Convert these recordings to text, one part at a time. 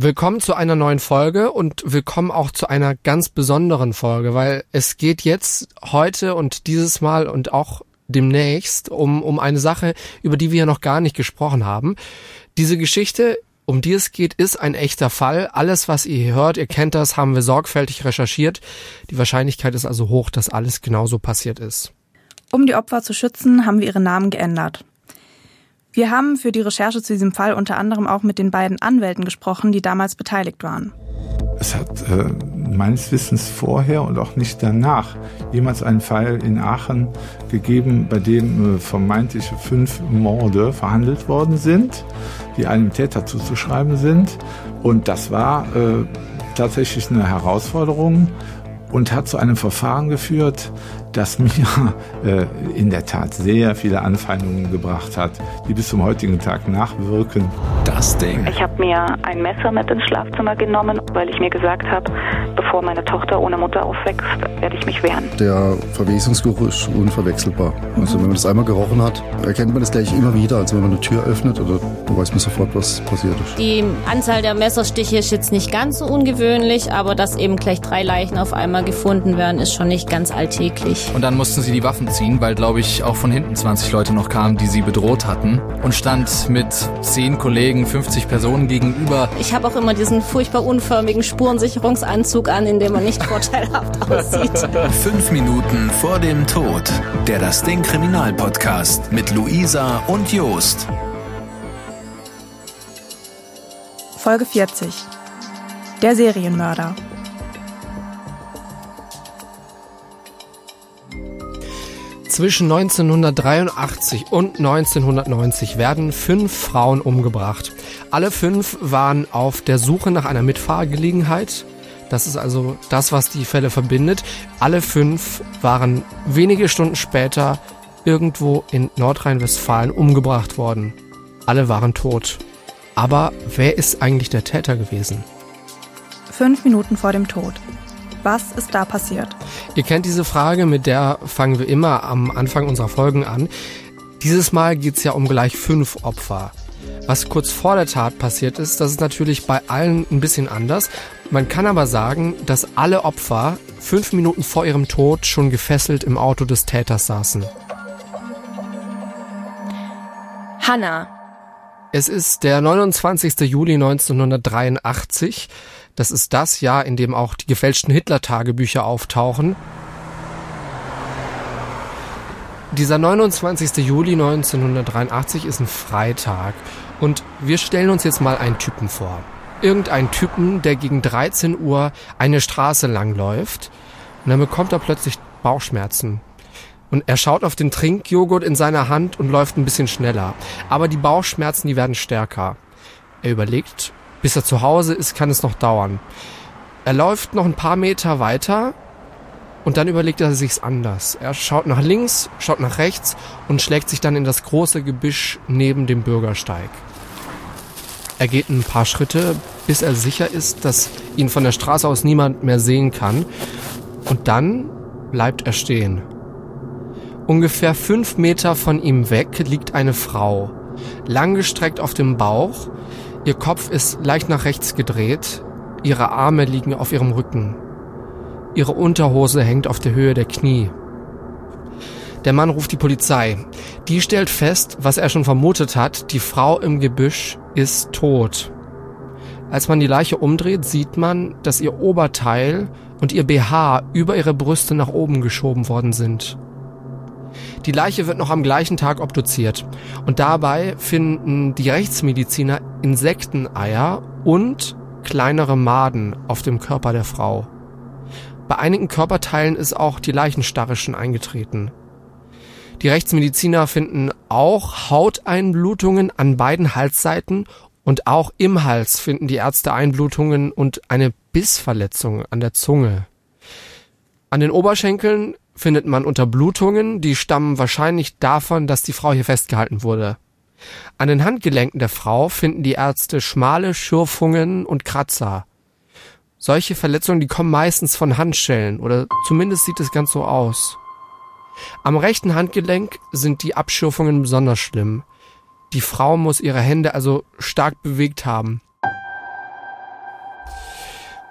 Willkommen zu einer neuen Folge und willkommen auch zu einer ganz besonderen Folge, weil es geht jetzt heute und dieses Mal und auch demnächst um, um eine Sache, über die wir noch gar nicht gesprochen haben. Diese Geschichte, um die es geht, ist ein echter Fall. Alles, was ihr hier hört, ihr kennt das, haben wir sorgfältig recherchiert. Die Wahrscheinlichkeit ist also hoch, dass alles genauso passiert ist. Um die Opfer zu schützen, haben wir ihre Namen geändert. Wir haben für die Recherche zu diesem Fall unter anderem auch mit den beiden Anwälten gesprochen, die damals beteiligt waren. Es hat äh, meines Wissens vorher und auch nicht danach jemals einen Fall in Aachen gegeben, bei dem äh, vermeintliche fünf Morde verhandelt worden sind, die einem Täter zuzuschreiben sind. Und das war äh, tatsächlich eine Herausforderung und hat zu einem Verfahren geführt, das mir äh, in der Tat sehr viele Anfeindungen gebracht hat, die bis zum heutigen Tag nachwirken. Das Ding. Ich habe mir ein Messer mit ins Schlafzimmer genommen, weil ich mir gesagt habe, bevor meine Tochter ohne Mutter aufwächst, werde ich mich wehren. Der Verwesungsgeruch ist unverwechselbar. Also wenn man das einmal gerochen hat, erkennt man das gleich immer wieder. Also wenn man eine Tür öffnet, oder weiß man sofort, was passiert ist. Die Anzahl der Messerstiche ist jetzt nicht ganz so ungewöhnlich, aber dass eben gleich drei Leichen auf einmal gefunden werden, ist schon nicht ganz alltäglich. Und dann mussten sie die Waffen ziehen, weil, glaube ich, auch von hinten 20 Leute noch kamen, die sie bedroht hatten. Und stand mit 10 Kollegen, 50 Personen gegenüber. Ich habe auch immer diesen furchtbar unförmigen Spurensicherungsanzug an, in dem man nicht vorteilhaft aussieht. Fünf Minuten vor dem Tod. Der Das Ding Kriminalpodcast mit Luisa und Jost. Folge 40. Der Serienmörder. Zwischen 1983 und 1990 werden fünf Frauen umgebracht. Alle fünf waren auf der Suche nach einer Mitfahrgelegenheit. Das ist also das, was die Fälle verbindet. Alle fünf waren wenige Stunden später irgendwo in Nordrhein-Westfalen umgebracht worden. Alle waren tot. Aber wer ist eigentlich der Täter gewesen? Fünf Minuten vor dem Tod. Was ist da passiert? Ihr kennt diese Frage, mit der fangen wir immer am Anfang unserer Folgen an. Dieses Mal geht's ja um gleich fünf Opfer. Was kurz vor der Tat passiert ist, das ist natürlich bei allen ein bisschen anders. Man kann aber sagen, dass alle Opfer fünf Minuten vor ihrem Tod schon gefesselt im Auto des Täters saßen. Hannah. Es ist der 29. Juli 1983. Das ist das Jahr, in dem auch die gefälschten Hitler-Tagebücher auftauchen. Dieser 29. Juli 1983 ist ein Freitag und wir stellen uns jetzt mal einen Typen vor. Irgendein Typen, der gegen 13 Uhr eine Straße lang läuft und dann bekommt er plötzlich Bauchschmerzen. Und er schaut auf den Trinkjoghurt in seiner Hand und läuft ein bisschen schneller. Aber die Bauchschmerzen, die werden stärker. Er überlegt, bis er zu Hause ist, kann es noch dauern. Er läuft noch ein paar Meter weiter und dann überlegt er sich's anders. Er schaut nach links, schaut nach rechts und schlägt sich dann in das große Gebüsch neben dem Bürgersteig. Er geht ein paar Schritte, bis er sicher ist, dass ihn von der Straße aus niemand mehr sehen kann. Und dann bleibt er stehen. Ungefähr fünf Meter von ihm weg liegt eine Frau, langgestreckt auf dem Bauch Ihr Kopf ist leicht nach rechts gedreht, ihre Arme liegen auf ihrem Rücken. Ihre Unterhose hängt auf der Höhe der Knie. Der Mann ruft die Polizei. Die stellt fest, was er schon vermutet hat, die Frau im Gebüsch ist tot. Als man die Leiche umdreht, sieht man, dass ihr Oberteil und ihr BH über ihre Brüste nach oben geschoben worden sind. Die Leiche wird noch am gleichen Tag obduziert und dabei finden die Rechtsmediziner Insekteneier und kleinere Maden auf dem Körper der Frau. Bei einigen Körperteilen ist auch die Leichenstarre schon eingetreten. Die Rechtsmediziner finden auch Hauteinblutungen an beiden Halsseiten und auch im Hals finden die Ärzte Einblutungen und eine Bissverletzung an der Zunge. An den Oberschenkeln findet man Unterblutungen, die stammen wahrscheinlich davon, dass die Frau hier festgehalten wurde. An den Handgelenken der Frau finden die Ärzte schmale Schürfungen und Kratzer. Solche Verletzungen, die kommen meistens von Handschellen oder zumindest sieht es ganz so aus. Am rechten Handgelenk sind die Abschürfungen besonders schlimm. Die Frau muss ihre Hände also stark bewegt haben.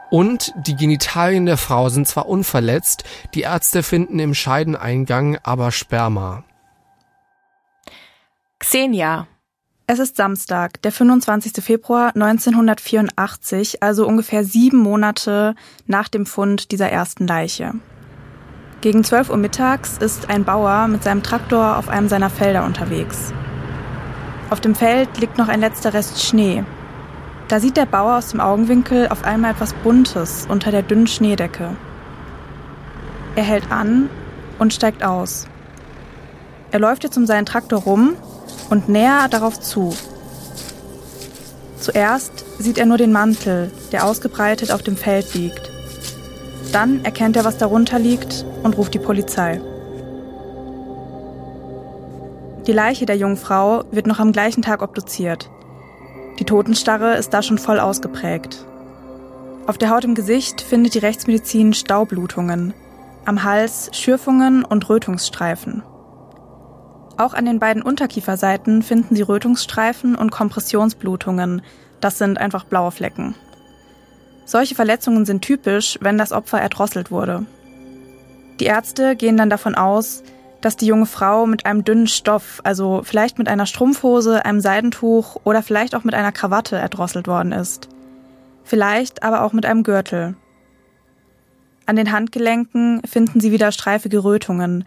Und die Genitalien der Frau sind zwar unverletzt, die Ärzte finden im Scheideneingang aber Sperma. Xenia. Es ist Samstag, der 25. Februar 1984, also ungefähr sieben Monate nach dem Fund dieser ersten Leiche. Gegen 12 Uhr mittags ist ein Bauer mit seinem Traktor auf einem seiner Felder unterwegs. Auf dem Feld liegt noch ein letzter Rest Schnee. Da sieht der Bauer aus dem Augenwinkel auf einmal etwas Buntes unter der dünnen Schneedecke. Er hält an und steigt aus. Er läuft jetzt um seinen Traktor rum und näher darauf zu. Zuerst sieht er nur den Mantel, der ausgebreitet auf dem Feld liegt. Dann erkennt er, was darunter liegt und ruft die Polizei. Die Leiche der jungen Frau wird noch am gleichen Tag obduziert. Die Totenstarre ist da schon voll ausgeprägt. Auf der Haut im Gesicht findet die Rechtsmedizin Staublutungen, am Hals Schürfungen und Rötungsstreifen. Auch an den beiden Unterkieferseiten finden Sie Rötungsstreifen und Kompressionsblutungen. Das sind einfach blaue Flecken. Solche Verletzungen sind typisch, wenn das Opfer erdrosselt wurde. Die Ärzte gehen dann davon aus, dass die junge Frau mit einem dünnen Stoff, also vielleicht mit einer Strumpfhose, einem Seidentuch oder vielleicht auch mit einer Krawatte erdrosselt worden ist. Vielleicht aber auch mit einem Gürtel. An den Handgelenken finden sie wieder streifige Rötungen,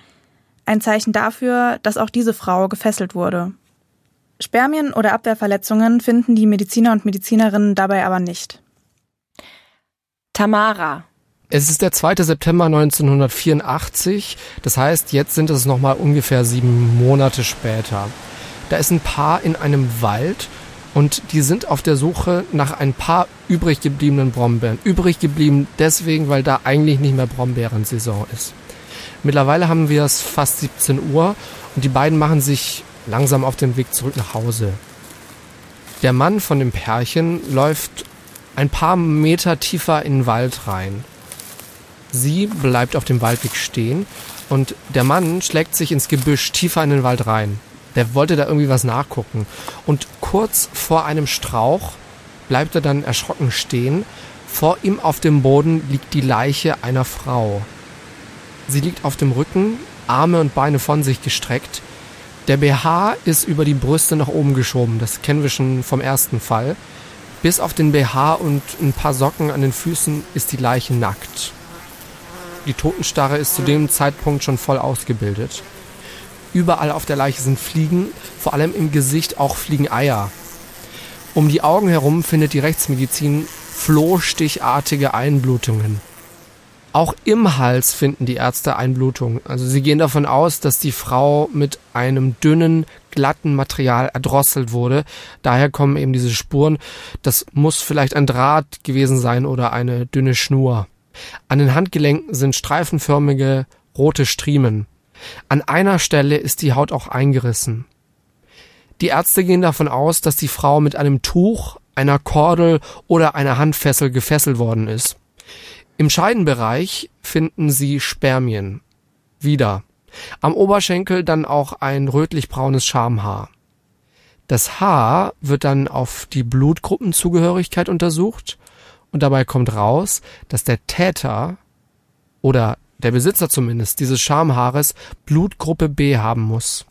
ein Zeichen dafür, dass auch diese Frau gefesselt wurde. Spermien oder Abwehrverletzungen finden die Mediziner und Medizinerinnen dabei aber nicht. Tamara. Es ist der 2. September 1984, das heißt, jetzt sind es nochmal ungefähr sieben Monate später. Da ist ein Paar in einem Wald und die sind auf der Suche nach ein paar übrig gebliebenen Brombeeren. Übrig geblieben deswegen, weil da eigentlich nicht mehr Brombeerensaison ist. Mittlerweile haben wir es fast 17 Uhr und die beiden machen sich langsam auf den Weg zurück nach Hause. Der Mann von dem Pärchen läuft ein paar Meter tiefer in den Wald rein. Sie bleibt auf dem Waldweg stehen und der Mann schlägt sich ins Gebüsch tiefer in den Wald rein. Der wollte da irgendwie was nachgucken. Und kurz vor einem Strauch bleibt er dann erschrocken stehen. Vor ihm auf dem Boden liegt die Leiche einer Frau. Sie liegt auf dem Rücken, Arme und Beine von sich gestreckt. Der BH ist über die Brüste nach oben geschoben. Das kennen wir schon vom ersten Fall. Bis auf den BH und ein paar Socken an den Füßen ist die Leiche nackt. Die Totenstarre ist zu dem Zeitpunkt schon voll ausgebildet. Überall auf der Leiche sind Fliegen, vor allem im Gesicht auch Fliegeneier. Um die Augen herum findet die Rechtsmedizin flohstichartige Einblutungen. Auch im Hals finden die Ärzte Einblutung. Also sie gehen davon aus, dass die Frau mit einem dünnen, glatten Material erdrosselt wurde. Daher kommen eben diese Spuren. Das muss vielleicht ein Draht gewesen sein oder eine dünne Schnur. An den Handgelenken sind streifenförmige rote Striemen. An einer Stelle ist die Haut auch eingerissen. Die Ärzte gehen davon aus, dass die Frau mit einem Tuch, einer Kordel oder einer Handfessel gefesselt worden ist. Im Scheidenbereich finden sie Spermien. Wieder. Am Oberschenkel dann auch ein rötlich-braunes Schamhaar. Das Haar wird dann auf die Blutgruppenzugehörigkeit untersucht und dabei kommt raus, dass der Täter oder der Besitzer zumindest dieses Schamhaares Blutgruppe B haben muss.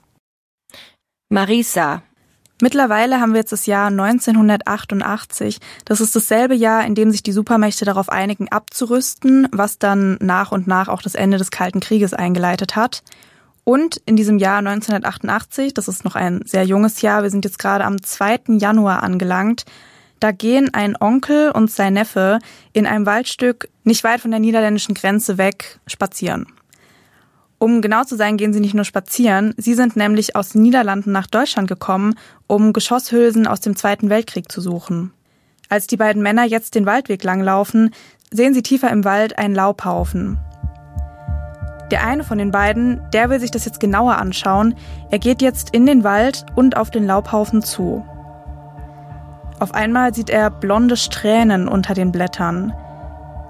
Marisa, Mittlerweile haben wir jetzt das Jahr 1988. Das ist dasselbe Jahr, in dem sich die Supermächte darauf einigen, abzurüsten, was dann nach und nach auch das Ende des Kalten Krieges eingeleitet hat. Und in diesem Jahr 1988, das ist noch ein sehr junges Jahr, wir sind jetzt gerade am 2. Januar angelangt, da gehen ein Onkel und sein Neffe in einem Waldstück nicht weit von der niederländischen Grenze weg spazieren. Um genau zu sein, gehen sie nicht nur spazieren, sie sind nämlich aus den Niederlanden nach Deutschland gekommen, um Geschosshülsen aus dem Zweiten Weltkrieg zu suchen. Als die beiden Männer jetzt den Waldweg langlaufen, sehen sie tiefer im Wald einen Laubhaufen. Der eine von den beiden, der will sich das jetzt genauer anschauen. Er geht jetzt in den Wald und auf den Laubhaufen zu. Auf einmal sieht er blonde Strähnen unter den Blättern.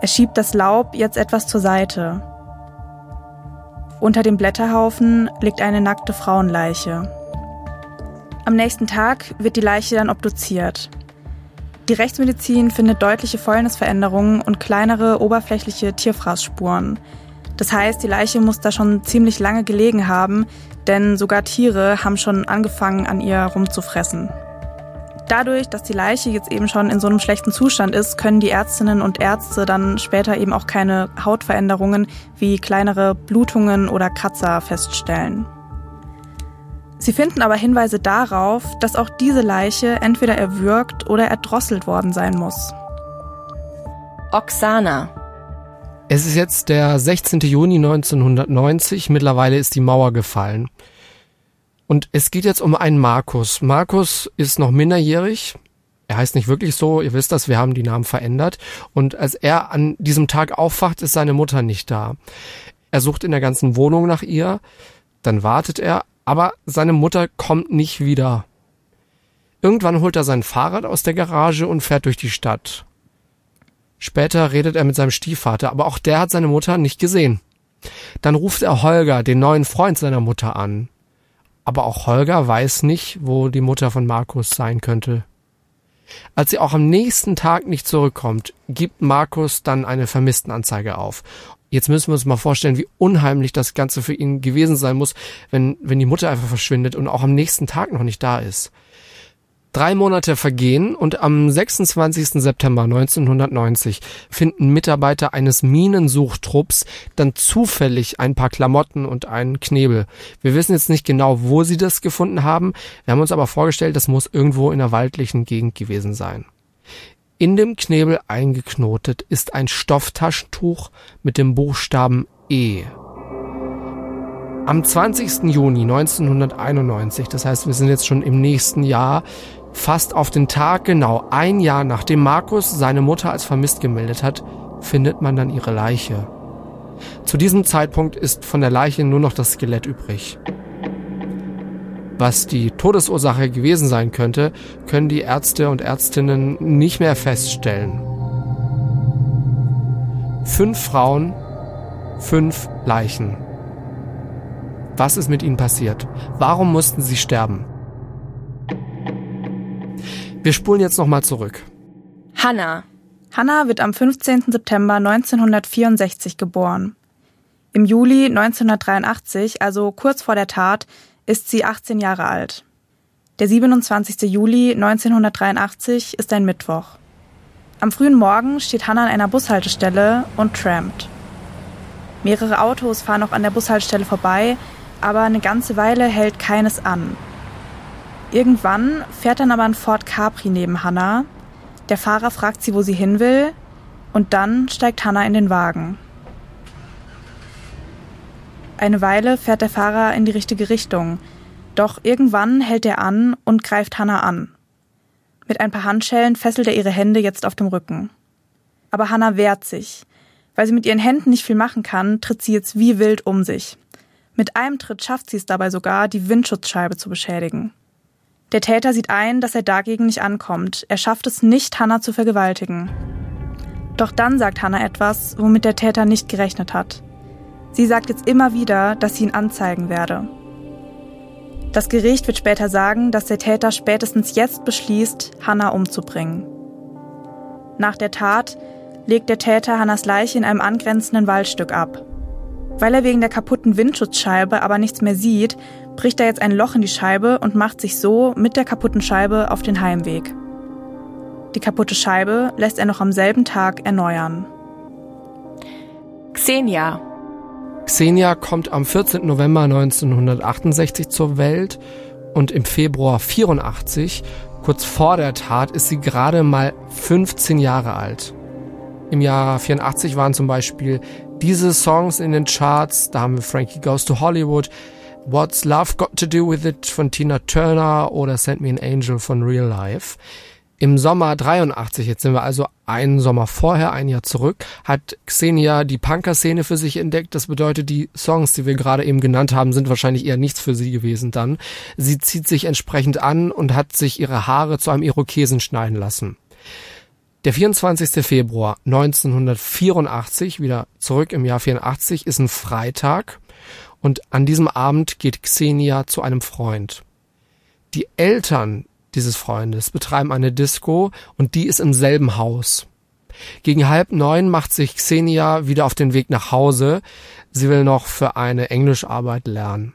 Er schiebt das Laub jetzt etwas zur Seite. Unter dem Blätterhaufen liegt eine nackte Frauenleiche. Am nächsten Tag wird die Leiche dann obduziert. Die Rechtsmedizin findet deutliche Fäulnisveränderungen und kleinere oberflächliche Tierfraßspuren. Das heißt, die Leiche muss da schon ziemlich lange gelegen haben, denn sogar Tiere haben schon angefangen, an ihr rumzufressen. Dadurch, dass die Leiche jetzt eben schon in so einem schlechten Zustand ist, können die Ärztinnen und Ärzte dann später eben auch keine Hautveränderungen wie kleinere Blutungen oder Kratzer feststellen. Sie finden aber Hinweise darauf, dass auch diese Leiche entweder erwürgt oder erdrosselt worden sein muss. Oksana. Es ist jetzt der 16. Juni 1990. Mittlerweile ist die Mauer gefallen. Und es geht jetzt um einen Markus. Markus ist noch minderjährig. Er heißt nicht wirklich so, ihr wisst das, wir haben die Namen verändert. Und als er an diesem Tag aufwacht, ist seine Mutter nicht da. Er sucht in der ganzen Wohnung nach ihr, dann wartet er, aber seine Mutter kommt nicht wieder. Irgendwann holt er sein Fahrrad aus der Garage und fährt durch die Stadt. Später redet er mit seinem Stiefvater, aber auch der hat seine Mutter nicht gesehen. Dann ruft er Holger, den neuen Freund seiner Mutter, an aber auch Holger weiß nicht, wo die Mutter von Markus sein könnte. Als sie auch am nächsten Tag nicht zurückkommt, gibt Markus dann eine Vermisstenanzeige auf. Jetzt müssen wir uns mal vorstellen, wie unheimlich das Ganze für ihn gewesen sein muss, wenn, wenn die Mutter einfach verschwindet und auch am nächsten Tag noch nicht da ist. Drei Monate vergehen und am 26. September 1990 finden Mitarbeiter eines Minensuchtrupps dann zufällig ein paar Klamotten und einen Knebel. Wir wissen jetzt nicht genau, wo sie das gefunden haben. Wir haben uns aber vorgestellt, das muss irgendwo in der waldlichen Gegend gewesen sein. In dem Knebel eingeknotet ist ein Stofftaschentuch mit dem Buchstaben E. Am 20. Juni 1991, das heißt, wir sind jetzt schon im nächsten Jahr, Fast auf den Tag genau ein Jahr nachdem Markus seine Mutter als vermisst gemeldet hat, findet man dann ihre Leiche. Zu diesem Zeitpunkt ist von der Leiche nur noch das Skelett übrig. Was die Todesursache gewesen sein könnte, können die Ärzte und Ärztinnen nicht mehr feststellen. Fünf Frauen, fünf Leichen. Was ist mit ihnen passiert? Warum mussten sie sterben? Wir spulen jetzt nochmal zurück. Hannah. Hannah wird am 15. September 1964 geboren. Im Juli 1983, also kurz vor der Tat, ist sie 18 Jahre alt. Der 27. Juli 1983 ist ein Mittwoch. Am frühen Morgen steht Hannah an einer Bushaltestelle und trampt. Mehrere Autos fahren auch an der Bushaltestelle vorbei, aber eine ganze Weile hält keines an. Irgendwann fährt dann aber ein Ford Capri neben Hannah. Der Fahrer fragt sie, wo sie hin will, und dann steigt Hannah in den Wagen. Eine Weile fährt der Fahrer in die richtige Richtung, doch irgendwann hält er an und greift Hannah an. Mit ein paar Handschellen fesselt er ihre Hände jetzt auf dem Rücken. Aber Hannah wehrt sich. Weil sie mit ihren Händen nicht viel machen kann, tritt sie jetzt wie wild um sich. Mit einem Tritt schafft sie es dabei sogar, die Windschutzscheibe zu beschädigen. Der Täter sieht ein, dass er dagegen nicht ankommt. Er schafft es nicht, Hannah zu vergewaltigen. Doch dann sagt Hannah etwas, womit der Täter nicht gerechnet hat. Sie sagt jetzt immer wieder, dass sie ihn anzeigen werde. Das Gericht wird später sagen, dass der Täter spätestens jetzt beschließt, Hannah umzubringen. Nach der Tat legt der Täter Hannas Leiche in einem angrenzenden Waldstück ab. Weil er wegen der kaputten Windschutzscheibe aber nichts mehr sieht, bricht er jetzt ein Loch in die Scheibe und macht sich so mit der kaputten Scheibe auf den Heimweg. Die kaputte Scheibe lässt er noch am selben Tag erneuern. Xenia. Xenia kommt am 14. November 1968 zur Welt und im Februar 84, kurz vor der Tat, ist sie gerade mal 15 Jahre alt. Im Jahr 84 waren zum Beispiel diese Songs in den Charts, da haben wir Frankie Goes to Hollywood, What's Love Got to Do With It von Tina Turner oder Send Me an Angel von Real Life. Im Sommer 83, jetzt sind wir also einen Sommer vorher, ein Jahr zurück, hat Xenia die Punker-Szene für sich entdeckt. Das bedeutet, die Songs, die wir gerade eben genannt haben, sind wahrscheinlich eher nichts für sie gewesen dann. Sie zieht sich entsprechend an und hat sich ihre Haare zu einem Irokesen schneiden lassen. Der 24. Februar 1984, wieder zurück im Jahr 84, ist ein Freitag und an diesem Abend geht Xenia zu einem Freund. Die Eltern dieses Freundes betreiben eine Disco und die ist im selben Haus. Gegen halb neun macht sich Xenia wieder auf den Weg nach Hause. Sie will noch für eine Englischarbeit lernen.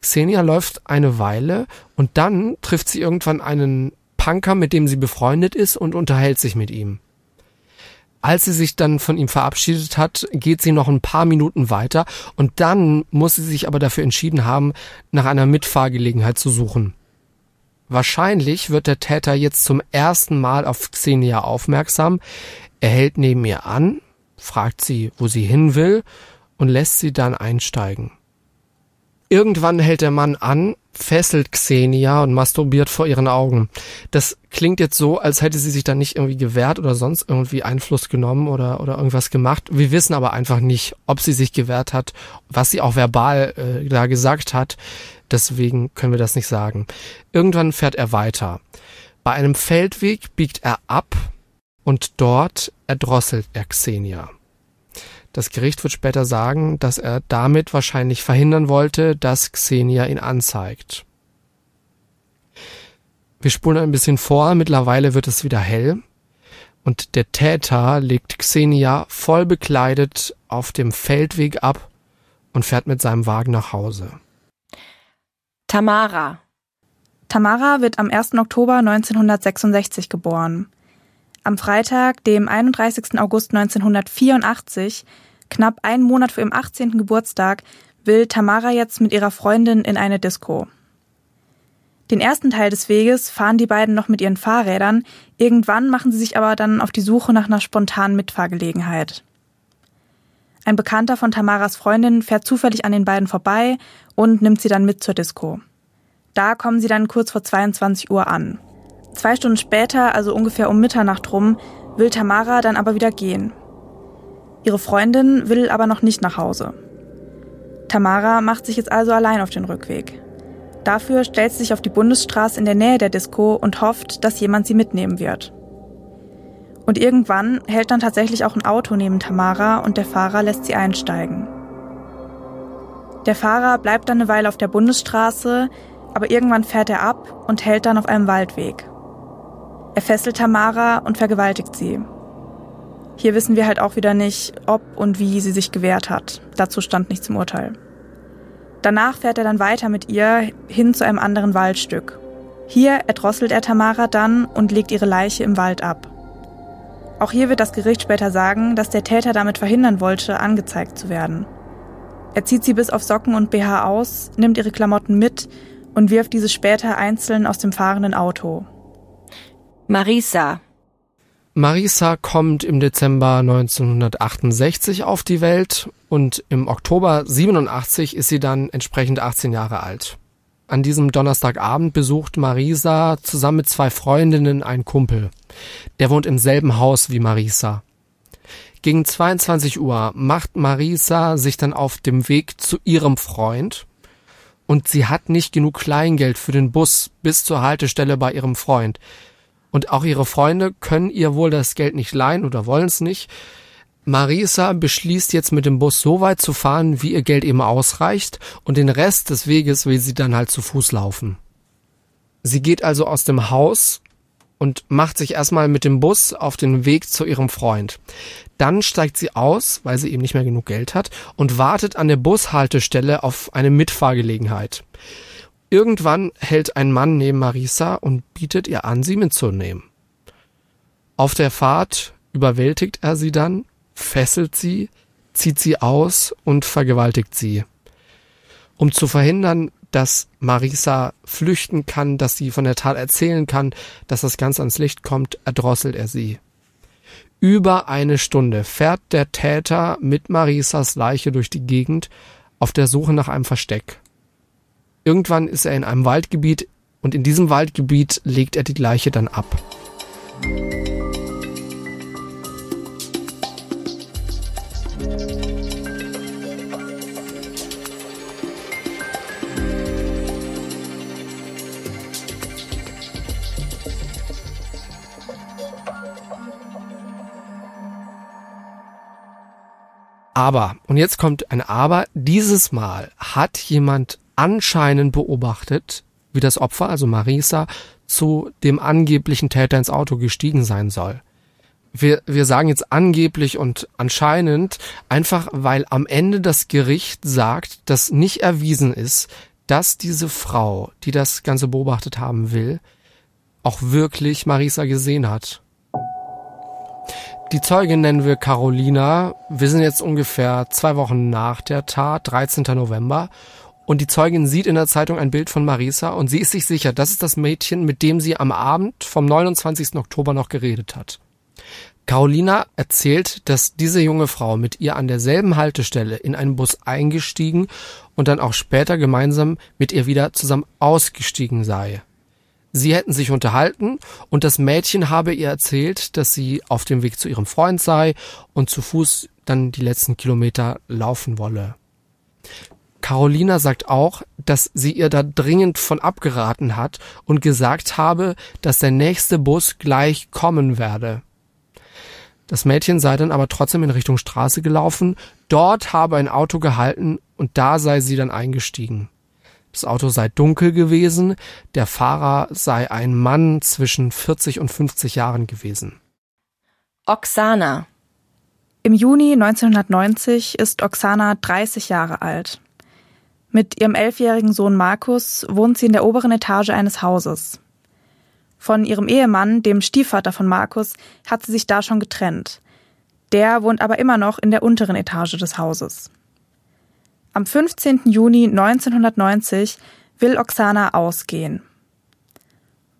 Xenia läuft eine Weile und dann trifft sie irgendwann einen Punker, mit dem sie befreundet ist und unterhält sich mit ihm. Als sie sich dann von ihm verabschiedet hat, geht sie noch ein paar Minuten weiter und dann muss sie sich aber dafür entschieden haben, nach einer Mitfahrgelegenheit zu suchen. Wahrscheinlich wird der Täter jetzt zum ersten Mal auf Xenia aufmerksam. Er hält neben ihr an, fragt sie, wo sie hin will und lässt sie dann einsteigen. Irgendwann hält der Mann an, fesselt Xenia und masturbiert vor ihren Augen. Das klingt jetzt so, als hätte sie sich dann nicht irgendwie gewehrt oder sonst irgendwie Einfluss genommen oder, oder irgendwas gemacht. Wir wissen aber einfach nicht, ob sie sich gewehrt hat, was sie auch verbal äh, da gesagt hat. Deswegen können wir das nicht sagen. Irgendwann fährt er weiter. Bei einem Feldweg biegt er ab und dort erdrosselt er Xenia. Das Gericht wird später sagen, dass er damit wahrscheinlich verhindern wollte, dass Xenia ihn anzeigt. Wir spulen ein bisschen vor, mittlerweile wird es wieder hell und der Täter legt Xenia voll bekleidet auf dem Feldweg ab und fährt mit seinem Wagen nach Hause. Tamara. Tamara wird am 1. Oktober 1966 geboren. Am Freitag, dem 31. August 1984, Knapp einen Monat vor ihrem 18. Geburtstag will Tamara jetzt mit ihrer Freundin in eine Disco. Den ersten Teil des Weges fahren die beiden noch mit ihren Fahrrädern, irgendwann machen sie sich aber dann auf die Suche nach einer spontanen Mitfahrgelegenheit. Ein Bekannter von Tamaras Freundin fährt zufällig an den beiden vorbei und nimmt sie dann mit zur Disco. Da kommen sie dann kurz vor 22 Uhr an. Zwei Stunden später, also ungefähr um Mitternacht rum, will Tamara dann aber wieder gehen. Ihre Freundin will aber noch nicht nach Hause. Tamara macht sich jetzt also allein auf den Rückweg. Dafür stellt sie sich auf die Bundesstraße in der Nähe der Disco und hofft, dass jemand sie mitnehmen wird. Und irgendwann hält dann tatsächlich auch ein Auto neben Tamara und der Fahrer lässt sie einsteigen. Der Fahrer bleibt dann eine Weile auf der Bundesstraße, aber irgendwann fährt er ab und hält dann auf einem Waldweg. Er fesselt Tamara und vergewaltigt sie. Hier wissen wir halt auch wieder nicht, ob und wie sie sich gewehrt hat. Dazu stand nichts im Urteil. Danach fährt er dann weiter mit ihr hin zu einem anderen Waldstück. Hier erdrosselt er Tamara dann und legt ihre Leiche im Wald ab. Auch hier wird das Gericht später sagen, dass der Täter damit verhindern wollte, angezeigt zu werden. Er zieht sie bis auf Socken und BH aus, nimmt ihre Klamotten mit und wirft diese später einzeln aus dem fahrenden Auto. Marisa, Marisa kommt im Dezember 1968 auf die Welt und im Oktober 87 ist sie dann entsprechend 18 Jahre alt. An diesem Donnerstagabend besucht Marisa zusammen mit zwei Freundinnen einen Kumpel. Der wohnt im selben Haus wie Marisa. Gegen 22 Uhr macht Marisa sich dann auf dem Weg zu ihrem Freund und sie hat nicht genug Kleingeld für den Bus bis zur Haltestelle bei ihrem Freund. Und auch ihre Freunde können ihr wohl das Geld nicht leihen oder wollen es nicht. Marisa beschließt jetzt mit dem Bus so weit zu fahren, wie ihr Geld eben ausreicht, und den Rest des Weges will sie dann halt zu Fuß laufen. Sie geht also aus dem Haus und macht sich erstmal mit dem Bus auf den Weg zu ihrem Freund. Dann steigt sie aus, weil sie eben nicht mehr genug Geld hat, und wartet an der Bushaltestelle auf eine Mitfahrgelegenheit. Irgendwann hält ein Mann neben Marisa und bietet ihr an, sie mitzunehmen. Auf der Fahrt überwältigt er sie dann, fesselt sie, zieht sie aus und vergewaltigt sie. Um zu verhindern, dass Marisa flüchten kann, dass sie von der Tat erzählen kann, dass das Ganze ans Licht kommt, erdrosselt er sie. Über eine Stunde fährt der Täter mit Marisas Leiche durch die Gegend auf der Suche nach einem Versteck. Irgendwann ist er in einem Waldgebiet und in diesem Waldgebiet legt er die Leiche dann ab. Aber, und jetzt kommt ein Aber, dieses Mal hat jemand anscheinend beobachtet, wie das Opfer, also Marisa, zu dem angeblichen Täter ins Auto gestiegen sein soll. Wir, wir sagen jetzt angeblich und anscheinend, einfach weil am Ende das Gericht sagt, dass nicht erwiesen ist, dass diese Frau, die das Ganze beobachtet haben will, auch wirklich Marisa gesehen hat. Die Zeugin nennen wir Carolina. Wir sind jetzt ungefähr zwei Wochen nach der Tat, 13. November. Und die Zeugin sieht in der Zeitung ein Bild von Marisa und sie ist sich sicher, das ist das Mädchen, mit dem sie am Abend vom 29. Oktober noch geredet hat. Carolina erzählt, dass diese junge Frau mit ihr an derselben Haltestelle in einen Bus eingestiegen und dann auch später gemeinsam mit ihr wieder zusammen ausgestiegen sei. Sie hätten sich unterhalten und das Mädchen habe ihr erzählt, dass sie auf dem Weg zu ihrem Freund sei und zu Fuß dann die letzten Kilometer laufen wolle. Carolina sagt auch, dass sie ihr da dringend von abgeraten hat und gesagt habe, dass der nächste Bus gleich kommen werde. Das Mädchen sei dann aber trotzdem in Richtung Straße gelaufen, dort habe ein Auto gehalten und da sei sie dann eingestiegen. Das Auto sei dunkel gewesen, der Fahrer sei ein Mann zwischen 40 und 50 Jahren gewesen. Oksana. Im Juni 1990 ist Oksana 30 Jahre alt. Mit ihrem elfjährigen Sohn Markus wohnt sie in der oberen Etage eines Hauses. Von ihrem Ehemann, dem Stiefvater von Markus, hat sie sich da schon getrennt. Der wohnt aber immer noch in der unteren Etage des Hauses. Am 15. Juni 1990 will Oksana ausgehen.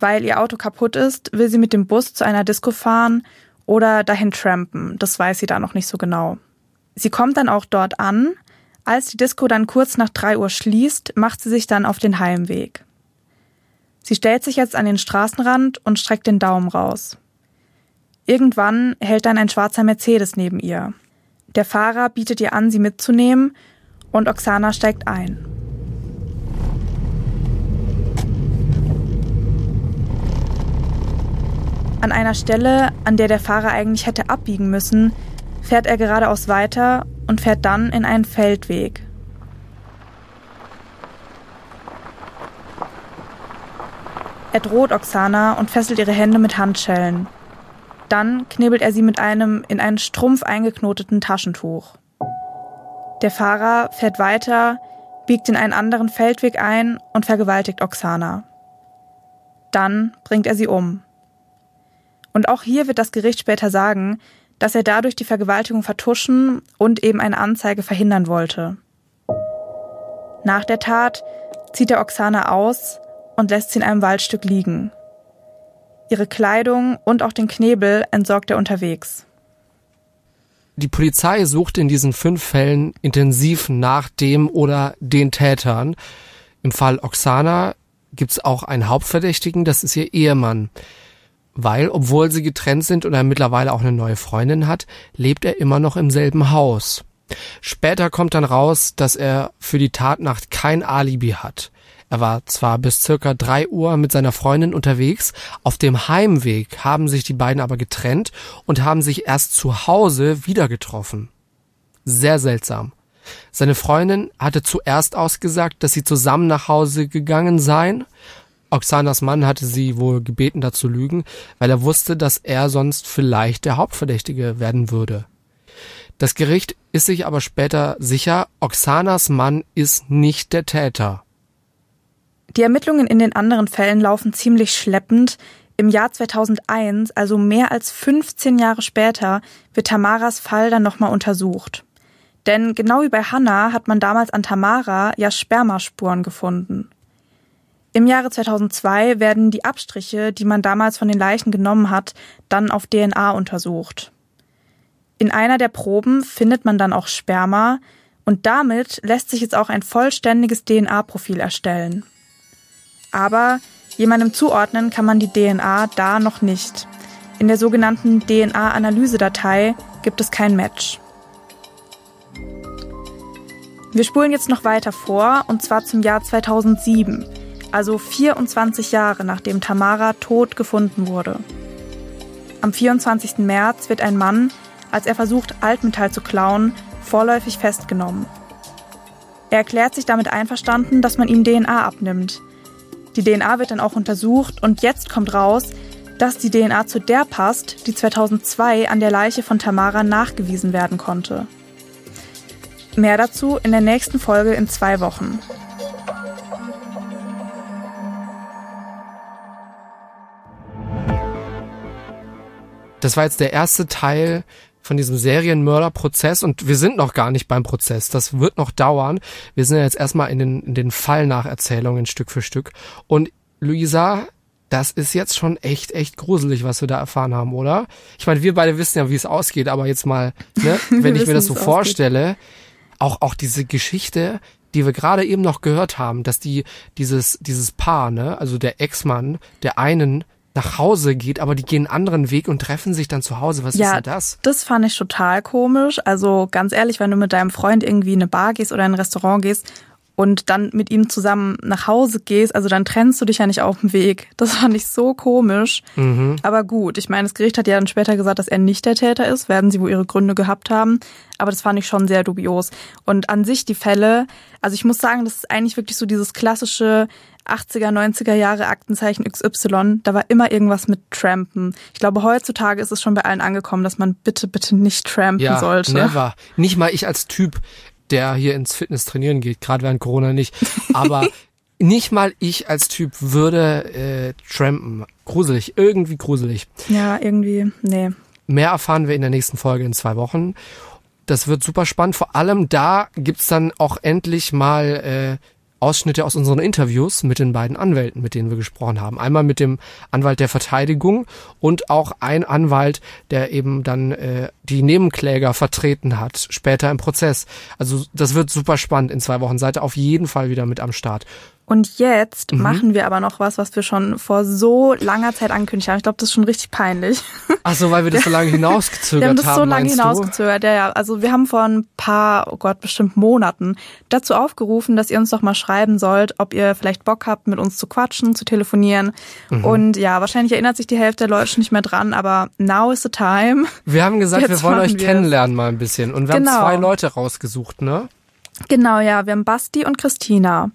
Weil ihr Auto kaputt ist, will sie mit dem Bus zu einer Disco fahren oder dahin trampen. Das weiß sie da noch nicht so genau. Sie kommt dann auch dort an. Als die Disco dann kurz nach drei Uhr schließt, macht sie sich dann auf den Heimweg. Sie stellt sich jetzt an den Straßenrand und streckt den Daumen raus. Irgendwann hält dann ein schwarzer Mercedes neben ihr. Der Fahrer bietet ihr an, sie mitzunehmen und Oksana steigt ein. An einer Stelle, an der der Fahrer eigentlich hätte abbiegen müssen, fährt er geradeaus weiter und fährt dann in einen Feldweg. Er droht Oksana und fesselt ihre Hände mit Handschellen. Dann knebelt er sie mit einem in einen Strumpf eingeknoteten Taschentuch. Der Fahrer fährt weiter, biegt in einen anderen Feldweg ein und vergewaltigt Oksana. Dann bringt er sie um. Und auch hier wird das Gericht später sagen, dass er dadurch die Vergewaltigung vertuschen und eben eine Anzeige verhindern wollte. Nach der Tat zieht er Oksana aus und lässt sie in einem Waldstück liegen. Ihre Kleidung und auch den Knebel entsorgt er unterwegs. Die Polizei sucht in diesen fünf Fällen intensiv nach dem oder den Tätern. Im Fall Oksana gibt's auch einen Hauptverdächtigen, das ist ihr Ehemann. Weil, obwohl sie getrennt sind und er mittlerweile auch eine neue Freundin hat, lebt er immer noch im selben Haus. Später kommt dann raus, dass er für die Tatnacht kein Alibi hat. Er war zwar bis circa drei Uhr mit seiner Freundin unterwegs, auf dem Heimweg haben sich die beiden aber getrennt und haben sich erst zu Hause wieder getroffen. Sehr seltsam. Seine Freundin hatte zuerst ausgesagt, dass sie zusammen nach Hause gegangen seien. Oksanas Mann hatte sie wohl gebeten, da zu lügen, weil er wusste, dass er sonst vielleicht der Hauptverdächtige werden würde. Das Gericht ist sich aber später sicher, Oksanas Mann ist nicht der Täter. Die Ermittlungen in den anderen Fällen laufen ziemlich schleppend. Im Jahr 2001, also mehr als 15 Jahre später, wird Tamaras Fall dann nochmal untersucht. Denn genau wie bei Hannah hat man damals an Tamara ja Spermaspuren gefunden. Im Jahre 2002 werden die Abstriche, die man damals von den Leichen genommen hat, dann auf DNA untersucht. In einer der Proben findet man dann auch Sperma und damit lässt sich jetzt auch ein vollständiges DNA-Profil erstellen aber jemandem zuordnen kann man die DNA da noch nicht. In der sogenannten DNA-Analysedatei gibt es kein Match. Wir spulen jetzt noch weiter vor, und zwar zum Jahr 2007, also 24 Jahre nachdem Tamara tot gefunden wurde. Am 24. März wird ein Mann, als er versucht, Altmetall zu klauen, vorläufig festgenommen. Er erklärt sich damit einverstanden, dass man ihm DNA abnimmt, Die DNA wird dann auch untersucht und jetzt kommt raus, dass die DNA zu der passt, die 2002 an der Leiche von Tamara nachgewiesen werden konnte. Mehr dazu in der nächsten Folge in zwei Wochen. Das war jetzt der erste Teil von diesem Serienmörderprozess und wir sind noch gar nicht beim Prozess. Das wird noch dauern. Wir sind ja jetzt erstmal in den, in den Fallnacherzählungen Stück für Stück. Und Luisa, das ist jetzt schon echt, echt gruselig, was wir da erfahren haben, oder? Ich meine, wir beide wissen ja, wie es ausgeht, aber jetzt mal, ne, wenn ich mir das so vorstelle, auch, auch diese Geschichte, die wir gerade eben noch gehört haben, dass die, dieses, dieses Paar, ne, also der Ex-Mann, der einen nach Hause geht, aber die gehen einen anderen Weg und treffen sich dann zu Hause. Was ja, ist denn das? Das fand ich total komisch. Also ganz ehrlich, wenn du mit deinem Freund irgendwie in eine Bar gehst oder in ein Restaurant gehst und dann mit ihm zusammen nach Hause gehst, also dann trennst du dich ja nicht auf dem Weg. Das fand ich so komisch. Mhm. Aber gut, ich meine, das Gericht hat ja dann später gesagt, dass er nicht der Täter ist, werden sie wohl ihre Gründe gehabt haben. Aber das fand ich schon sehr dubios. Und an sich die Fälle, also ich muss sagen, das ist eigentlich wirklich so dieses klassische 80er, 90er Jahre Aktenzeichen XY, da war immer irgendwas mit Trampen. Ich glaube, heutzutage ist es schon bei allen angekommen, dass man bitte, bitte nicht trampen ja, sollte. Never. Nicht mal ich als Typ, der hier ins Fitness trainieren geht, gerade während Corona nicht. Aber nicht mal ich als Typ würde äh, trampen. Gruselig, irgendwie gruselig. Ja, irgendwie, nee. Mehr erfahren wir in der nächsten Folge in zwei Wochen. Das wird super spannend. Vor allem da gibt's dann auch endlich mal äh, Ausschnitte aus unseren Interviews mit den beiden Anwälten, mit denen wir gesprochen haben. Einmal mit dem Anwalt der Verteidigung und auch ein Anwalt, der eben dann äh, die Nebenkläger vertreten hat, später im Prozess. Also das wird super spannend in zwei Wochen. Seid auf jeden Fall wieder mit am Start. Und jetzt mhm. machen wir aber noch was, was wir schon vor so langer Zeit angekündigt haben. Ich glaube, das ist schon richtig peinlich. Ach so, weil wir das so lange hinausgezögert haben. Wir haben das so lange hinausgezögert, ja, ja. Also wir haben vor ein paar, oh Gott, bestimmt Monaten dazu aufgerufen, dass ihr uns doch mal schreiben sollt, ob ihr vielleicht Bock habt, mit uns zu quatschen, zu telefonieren. Mhm. Und ja, wahrscheinlich erinnert sich die Hälfte der Leute nicht mehr dran, aber now is the time. Wir haben gesagt, jetzt wir wollen euch kennenlernen mal ein bisschen. Und wir genau. haben zwei Leute rausgesucht, ne? Genau, ja. Wir haben Basti und Christina.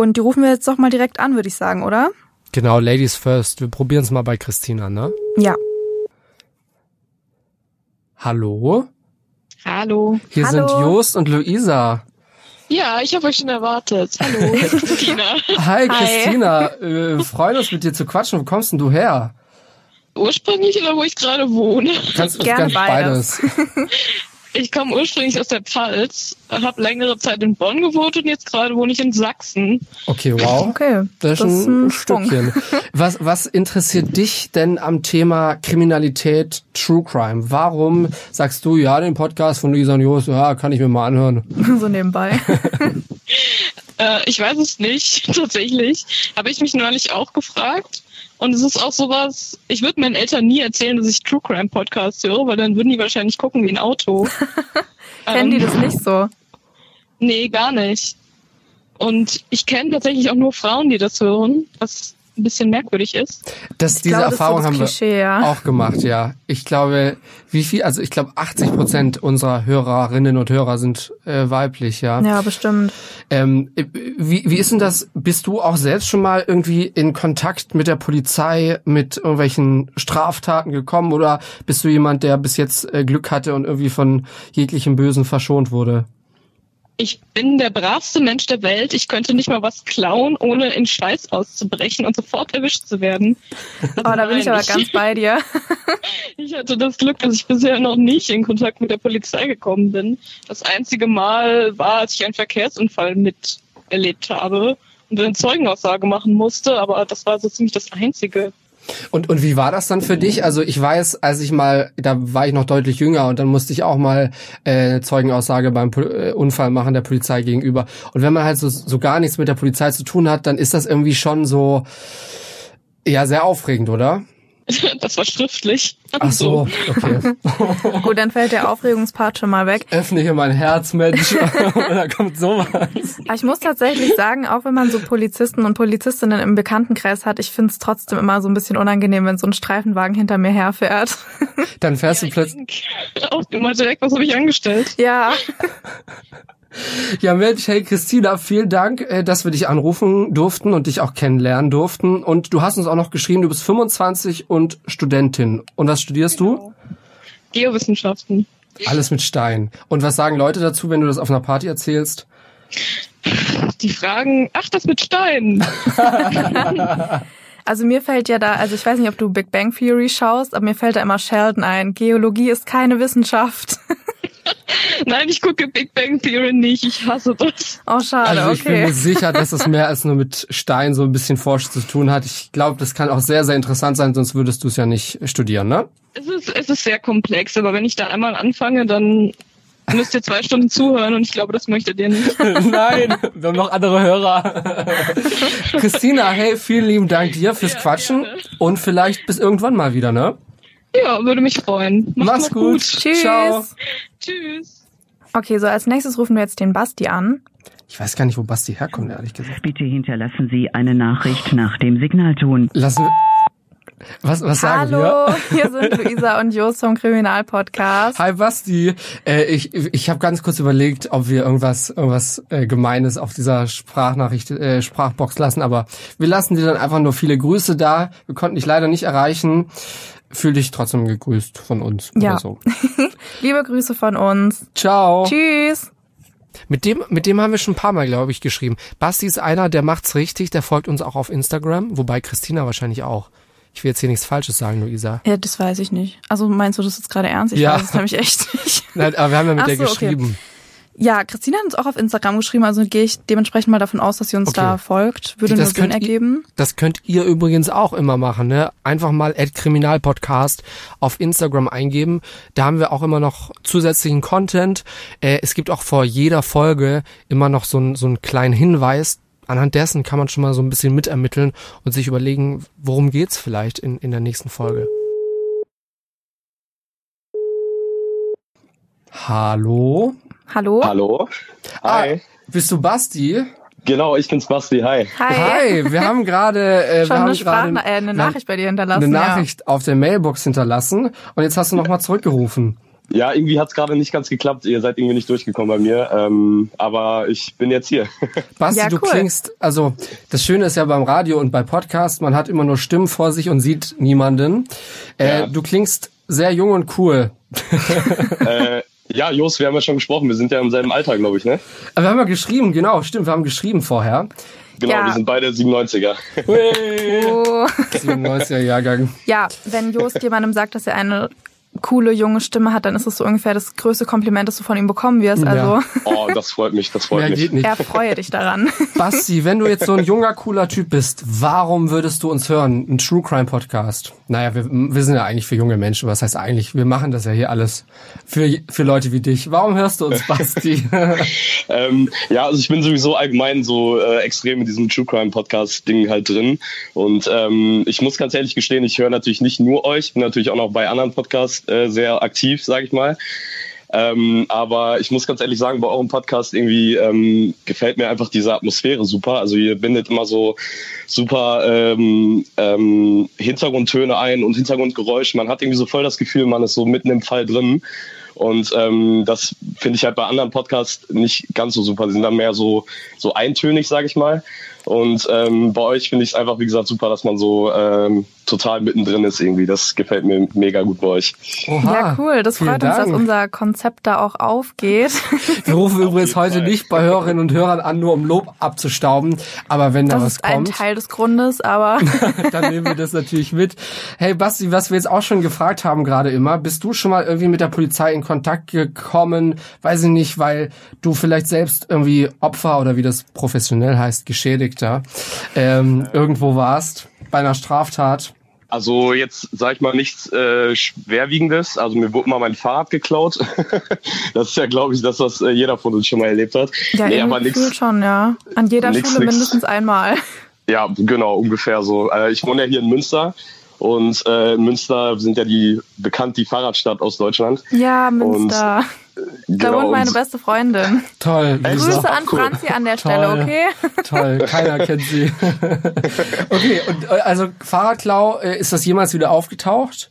Und die rufen wir jetzt doch mal direkt an, würde ich sagen, oder? Genau, Ladies first. Wir probieren es mal bei Christina, ne? Ja. Hallo? Hallo. Hier Hallo. sind Jost und Luisa. Ja, ich habe euch schon erwartet. Hallo, Christina. Hi, Christina. Äh, freuen uns mit dir zu quatschen. Wo kommst denn du her? Ursprünglich oder wo ich gerade wohne? Kannst du gerne beides. beides. Ich komme ursprünglich aus der Pfalz, habe längere Zeit in Bonn gewohnt und jetzt gerade wohne ich in Sachsen. Okay, wow. Okay, das ist ein, ein Stückchen. Was, was interessiert dich denn am Thema Kriminalität, True Crime? Warum sagst du, ja, den Podcast von Lisa und Jos, ja, kann ich mir mal anhören? So nebenbei. äh, ich weiß es nicht, tatsächlich. Habe ich mich neulich auch gefragt. Und es ist auch sowas, ich würde meinen Eltern nie erzählen, dass ich True Crime Podcasts höre, weil dann würden die wahrscheinlich gucken wie ein Auto. Kennen ähm, die das nicht so? Nee, gar nicht. Und ich kenne tatsächlich auch nur Frauen, die das hören, was ein bisschen merkwürdig ist. Das, diese glaube, Erfahrung das so das haben wir ja. auch gemacht, ja. Ich glaube, wie viel, also ich glaube 80 Prozent unserer Hörerinnen und Hörer sind äh, weiblich, ja. Ja, bestimmt. Ähm, wie, wie ist denn das? Bist du auch selbst schon mal irgendwie in Kontakt mit der Polizei, mit irgendwelchen Straftaten gekommen oder bist du jemand, der bis jetzt äh, Glück hatte und irgendwie von jeglichem Bösen verschont wurde? Ich bin der bravste Mensch der Welt. Ich könnte nicht mal was klauen, ohne in Schweiß auszubrechen und sofort erwischt zu werden. oh, da bin ich aber ganz bei dir. ich hatte das Glück, dass ich bisher noch nicht in Kontakt mit der Polizei gekommen bin. Das einzige Mal war, als ich einen Verkehrsunfall miterlebt habe und eine Zeugenaussage machen musste, aber das war so ziemlich das Einzige. Und, und wie war das dann für dich? Also ich weiß, als ich mal, da war ich noch deutlich jünger und dann musste ich auch mal äh, Zeugenaussage beim äh, Unfall machen der Polizei gegenüber. Und wenn man halt so, so gar nichts mit der Polizei zu tun hat, dann ist das irgendwie schon so, ja, sehr aufregend, oder? Das war schriftlich. Ach so, okay. Gut, dann fällt der Aufregungspart schon mal weg. Öffne hier mein Herz, Mensch. da kommt sowas. Aber ich muss tatsächlich sagen, auch wenn man so Polizisten und Polizistinnen im Bekanntenkreis hat, ich finde es trotzdem immer so ein bisschen unangenehm, wenn so ein Streifenwagen hinter mir herfährt. Dann fährst ja, du plötzlich... Auch immer direkt, was habe ich angestellt? Ja. Ja, Mensch, hey Christina, vielen Dank, äh, dass wir dich anrufen durften und dich auch kennenlernen durften. Und du hast uns auch noch geschrieben, du bist 25 und Studentin. Und was studierst genau. du? Geowissenschaften. Alles mit Stein. Und was sagen Leute dazu, wenn du das auf einer Party erzählst? Die fragen, ach, das mit Stein. Also mir fällt ja da, also ich weiß nicht, ob du Big Bang Theory schaust, aber mir fällt da immer Sheldon ein. Geologie ist keine Wissenschaft. Nein, ich gucke Big Bang Theory nicht. Ich hasse das. Oh, schade, Also ich bin okay. mir sicher, dass es mehr als nur mit Stein so ein bisschen Forschung zu tun hat. Ich glaube, das kann auch sehr, sehr interessant sein, sonst würdest du es ja nicht studieren, ne? Es ist, es ist sehr komplex, aber wenn ich da einmal anfange, dann müsst ihr zwei Stunden zuhören und ich glaube, das möchtet ihr nicht. Nein, wir haben noch andere Hörer. Christina, hey, vielen lieben Dank dir fürs Quatschen und vielleicht bis irgendwann mal wieder, ne? Ja, würde mich freuen. Macht's, Mach's gut. gut. Tschüss. Ciao. Tschüss. Okay, so als nächstes rufen wir jetzt den Basti an. Ich weiß gar nicht, wo Basti herkommt, ehrlich gesagt. Bitte hinterlassen Sie eine Nachricht nach dem Signalton. Lassen wir. Was, was sagen Hallo, wir? hier sind Luisa und Jos vom Kriminalpodcast. Hi Basti, äh, ich ich habe ganz kurz überlegt, ob wir irgendwas irgendwas äh, Gemeines auf dieser Sprachnachricht äh, Sprachbox lassen, aber wir lassen dir dann einfach nur viele Grüße da. Wir konnten dich leider nicht erreichen. Fühl dich trotzdem gegrüßt von uns Ja. oder so. Liebe Grüße von uns. Ciao. Tschüss. Mit dem, mit dem haben wir schon ein paar Mal, glaube ich, geschrieben. Basti ist einer, der macht's richtig, der folgt uns auch auf Instagram, wobei Christina wahrscheinlich auch. Ich will jetzt hier nichts Falsches sagen, Luisa. Ja, das weiß ich nicht. Also meinst du das jetzt gerade ernst? Ich Ja. weiß es nämlich echt nicht. Nein, aber wir haben ja mit Ach der so, okay. geschrieben. Ja, Christina hat uns auch auf Instagram geschrieben, also gehe ich dementsprechend mal davon aus, dass sie uns Okay. da folgt. Würde Das nur Sinn könnt ihr- ergeben. Das könnt ihr übrigens auch immer machen, ne? Einfach mal Kriminalpodcast auf Instagram eingeben. Da haben wir auch immer noch zusätzlichen Content. Äh, es gibt auch vor jeder Folge immer noch so, ein, so einen kleinen Hinweis. Anhand dessen kann man schon mal so ein bisschen mitermitteln und sich überlegen, worum geht's vielleicht in, in der nächsten Folge. Hallo? Hallo? Hallo. Hi. Ah, bist du Basti? Genau, ich bin's Basti. Hi. Hi. Hi, wir haben gerade äh, Schon wir haben eine, Sprachna äh, eine Nachricht bei dir hinterlassen. eine Nachricht auf der Mailbox hinterlassen und jetzt hast du nochmal zurückgerufen. Ja, irgendwie hat's gerade nicht ganz geklappt. Ihr seid irgendwie nicht durchgekommen bei mir. Ähm, aber ich bin jetzt hier. Basti, Ja, du cool. klingst, also das Schöne ist ja beim Radio und bei Podcast, man hat immer nur Stimmen vor sich und sieht niemanden. Äh, Ja. Du klingst sehr jung und cool. äh, ja, Jos, wir haben ja schon gesprochen. Wir sind ja im selben Alter, glaube ich, ne? Aber wir haben ja geschrieben, genau, stimmt, wir haben geschrieben vorher. Genau, Ja. wir sind beide 97er. Oh. 97er Jahrgang. Ja, wenn Jost jemandem sagt, dass er eine coole junge Stimme hat, dann ist es so ungefähr das größte Kompliment, das du von ihm bekommen wirst. Ja. Also Oh, das freut mich, das freut Mehr mich. nicht. erfreue dich daran. Basti, wenn du jetzt so ein junger, cooler Typ bist, warum würdest du uns hören? Ein True Crime Podcast. Naja, wir, wir sind ja eigentlich für junge Menschen. Was heißt eigentlich? Wir machen das ja hier alles für, für Leute wie dich. Warum hörst du uns, Basti? Ähm, ja, also ich bin sowieso allgemein so äh, extrem in diesem True Crime Podcast Ding halt drin und ähm, ich muss ganz ehrlich gestehen, ich höre natürlich nicht nur euch, bin natürlich auch noch bei anderen Podcasts äh, sehr aktiv, sage ich mal. Ähm, aber ich muss ganz ehrlich sagen, bei eurem Podcast irgendwie ähm, gefällt mir einfach diese Atmosphäre super. Also ihr bindet immer so super ähm, ähm, Hintergrundtöne ein und Hintergrundgeräusche. Man hat irgendwie so voll das Gefühl, man ist so mitten im Fall drin. Und ähm, das finde ich halt bei anderen Podcasts nicht ganz so super. Die sind dann mehr so, so eintönig, sage ich mal. Und ähm, bei euch finde ich es einfach, wie gesagt, super, dass man so ähm, total mittendrin ist irgendwie. Das gefällt mir mega gut bei euch. Oha, ja, cool. Das freut uns, dass Dank. unser Konzept da auch aufgeht. Wir rufen übrigens heute nicht bei Hörerinnen und Hörern an, nur um Lob abzustauben. Aber wenn da Das was ist ein kommt, Teil des Grundes, aber dann nehmen wir das natürlich mit. Hey Basti, was wir jetzt auch schon gefragt haben gerade immer, bist du schon mal irgendwie mit der Polizei in Kontakt gekommen? Weiß ich nicht, weil du vielleicht selbst irgendwie Opfer oder wie das professionell heißt, Geschädigter, ähm, irgendwo warst bei einer Straftat. Also jetzt sage ich mal nichts äh, schwerwiegendes. Also mir wurde mal mein Fahrrad geklaut. das ist ja, glaube ich, das, was äh, jeder von uns schon mal erlebt hat. ja, nee, aber nix. schon, ja. An jeder nix, Schule nix. mindestens einmal. Ja, genau, ungefähr so. Äh, ich wohne ja hier in Münster und äh, in Münster sind ja die bekannt die Fahrradstadt aus Deutschland. Ja, Münster. da genau, wohnt meine und- beste Freundin. Toll. Lisa. Grüße an Cool. Franzi an der Stelle, Toll. okay? Toll, keiner kennt sie. okay, und äh, also Fahrradklau, äh, ist das jemals wieder aufgetaucht?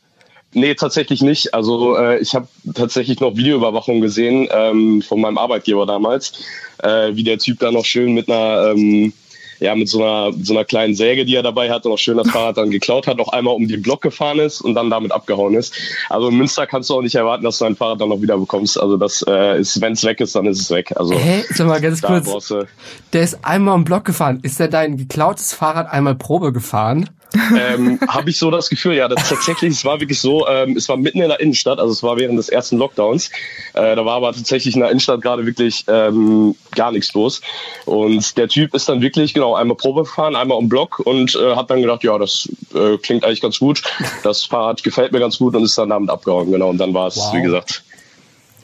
Nee, tatsächlich nicht. Also äh, ich habe tatsächlich noch Videoüberwachung gesehen ähm, von meinem Arbeitgeber damals, äh, wie der Typ da noch schön mit einer ähm, ja, mit so einer, so einer kleinen Säge, die er dabei hatte, noch schön das Fahrrad dann geklaut hat, noch einmal um den Block gefahren ist und dann damit abgehauen ist. Also in Münster kannst du auch nicht erwarten, dass du dein Fahrrad dann noch wieder bekommst. Also das äh, ist, wenn es weg ist, dann ist es weg. Also Hä? Sag mal ganz kurz. Der ist einmal um Block gefahren. Ist der dein geklautes Fahrrad einmal Probe gefahren? Ähm, habe ich so das Gefühl, ja, das tatsächlich, es war wirklich so, ähm, es war mitten in der Innenstadt, also es war während des ersten Lockdowns. Äh, da war aber tatsächlich in der Innenstadt gerade wirklich ähm, gar nichts los. Und der Typ ist dann wirklich, genau, einmal Probe gefahren, einmal um Block und äh, hat dann gedacht, ja, das äh, klingt eigentlich ganz gut. Das Fahrrad gefällt mir ganz gut und ist dann damit abgehauen, genau. Und dann war es, wow. wie gesagt,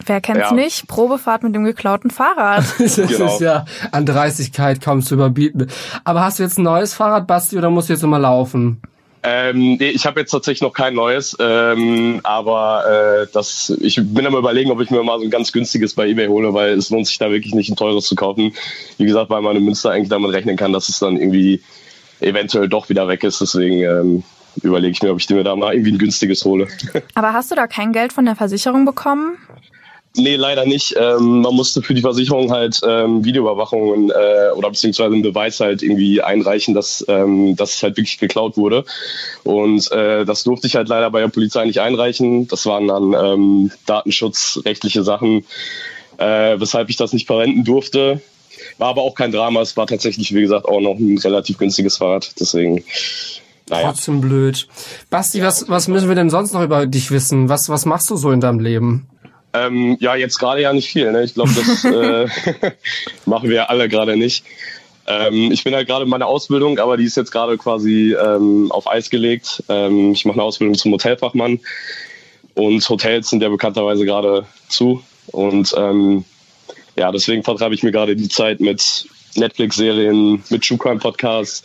Wer kennt's ja. nicht? Probefahrt mit dem geklauten Fahrrad. das genau. ist ja an Dreistigkeit kaum zu überbieten. Aber hast du jetzt ein neues Fahrrad, Basti, oder musst du jetzt immer laufen? Ähm, nee, ich habe jetzt tatsächlich noch kein neues, ähm, aber äh, das, ich bin am überlegen, ob ich mir mal so ein ganz günstiges bei eBay hole, weil es lohnt sich da wirklich nicht ein teures zu kaufen. Wie gesagt, weil man in Münster eigentlich damit rechnen kann, dass es dann irgendwie eventuell doch wieder weg ist. Deswegen ähm, überlege ich mir, ob ich mir da mal irgendwie ein günstiges hole. Aber hast du da kein Geld von der Versicherung bekommen? Nee, leider nicht. Ähm, man musste für die Versicherung halt ähm, Videoüberwachungen äh, oder beziehungsweise einen Beweis halt irgendwie einreichen, dass, ähm, dass es halt wirklich geklaut wurde. Und äh, das durfte ich halt leider bei der Polizei nicht einreichen. Das waren dann ähm, datenschutzrechtliche Sachen, äh, weshalb ich das nicht verwenden durfte. War aber auch kein Drama. Es war tatsächlich, wie gesagt, auch noch ein relativ günstiges Fahrrad. Deswegen. Naja. Trotzdem blöd. Basti, was, was müssen wir denn sonst noch über dich wissen? Was, was machst du so in deinem Leben? Ähm, ja, jetzt gerade ja nicht viel. Ne? Ich glaube, das äh, machen wir alle gerade nicht. Ähm, ich bin halt gerade in meiner Ausbildung, aber die ist jetzt gerade quasi ähm, auf Eis gelegt. Ähm, ich mache eine Ausbildung zum Hotelfachmann und Hotels sind ja bekannterweise gerade zu. Und ähm, ja, deswegen vertreibe ich mir gerade die Zeit mit Netflix-Serien, mit True Crime Podcasts